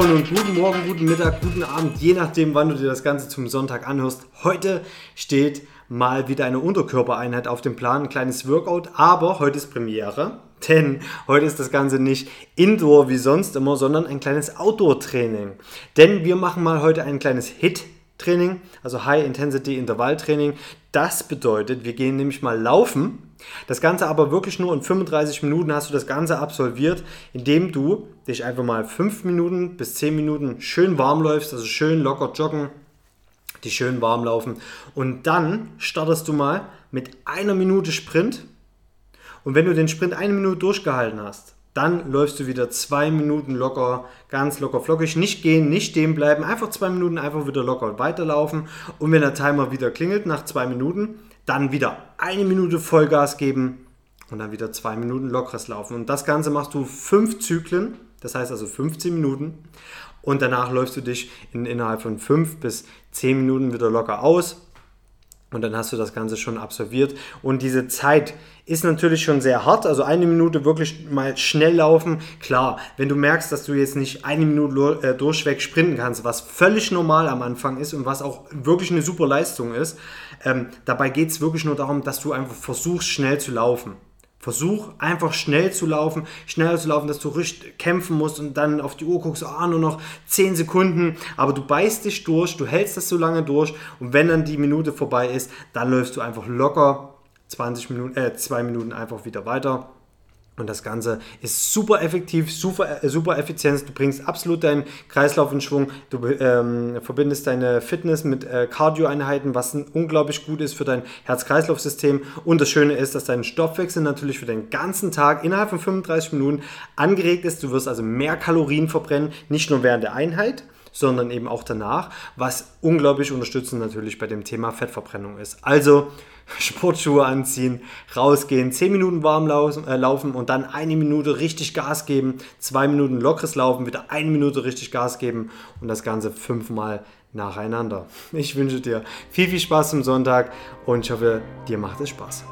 Moin und guten Morgen, guten Mittag, guten Abend, je nachdem, wann du dir das Ganze zum Sonntag anhörst. Heute steht mal wieder eine Unterkörpereinheit auf dem Plan, ein kleines Workout, aber heute ist Premiere, denn heute ist das Ganze nicht Indoor wie sonst immer, sondern ein kleines Outdoor-Training. Denn wir machen mal heute ein kleines Hit Training, also High Intensity Intervall Training. Das bedeutet, wir gehen nämlich mal laufen. Das Ganze aber wirklich nur in 35 Minuten hast du das Ganze absolviert, indem du dich einfach mal 5 Minuten bis 10 Minuten schön warm läufst, also schön locker joggen, die schön warm laufen. Und dann startest du mal mit einer Minute Sprint. Und wenn du den Sprint eine Minute durchgehalten hast, dann läufst du wieder zwei Minuten locker, ganz locker flockig. Nicht gehen, nicht stehen bleiben, einfach zwei Minuten einfach wieder locker weiterlaufen. Und wenn der Timer wieder klingelt nach zwei Minuten, dann wieder eine Minute Vollgas geben und dann wieder zwei Minuten lockeres Laufen. Und das Ganze machst du fünf Zyklen, das heißt also 15 Minuten. Und danach läufst du dich in, innerhalb von fünf bis zehn Minuten wieder locker aus und dann hast du das Ganze schon absolviert. Und diese Zeit ist natürlich schon sehr hart. Also eine Minute wirklich mal schnell laufen. Klar, wenn du merkst, dass du jetzt nicht eine Minute äh, durchweg sprinten kannst, was völlig normal am Anfang ist und was auch wirklich eine super Leistung ist, ähm, dabei geht es wirklich nur darum, dass du einfach versuchst, schnell zu laufen. Versuch einfach schnell zu laufen, schneller zu laufen, dass du richtig kämpfen musst und dann auf die Uhr guckst, ah, nur noch 10 Sekunden, aber du beißt dich durch, du hältst das so lange durch und wenn dann die Minute vorbei ist, dann läufst du einfach locker 20 Minuten, äh, 2 Minuten einfach wieder weiter und das Ganze ist super effektiv, super, äh, super effizient. Du bringst absolut deinen Kreislauf in Schwung. Du ähm, verbindest deine Fitness mit äh, Cardio-Einheiten, was unglaublich gut ist für dein Herz-Kreislauf-System. Und das Schöne ist, dass dein Stoffwechsel natürlich für den ganzen Tag innerhalb von 35 Minuten angeregt ist. Du wirst also mehr Kalorien verbrennen, nicht nur während der Einheit, sondern eben auch danach, was unglaublich unterstützend natürlich bei dem Thema Fettverbrennung ist. Also Sportschuhe anziehen, rausgehen, 10 Minuten warm äh, laufen und dann eine Minute richtig Gas geben, zwei Minuten lockeres Laufen, wieder eine Minute richtig Gas geben und das Ganze fünfmal nacheinander. Ich wünsche dir viel, viel Spaß zum Sonntag und ich hoffe, dir macht es Spaß.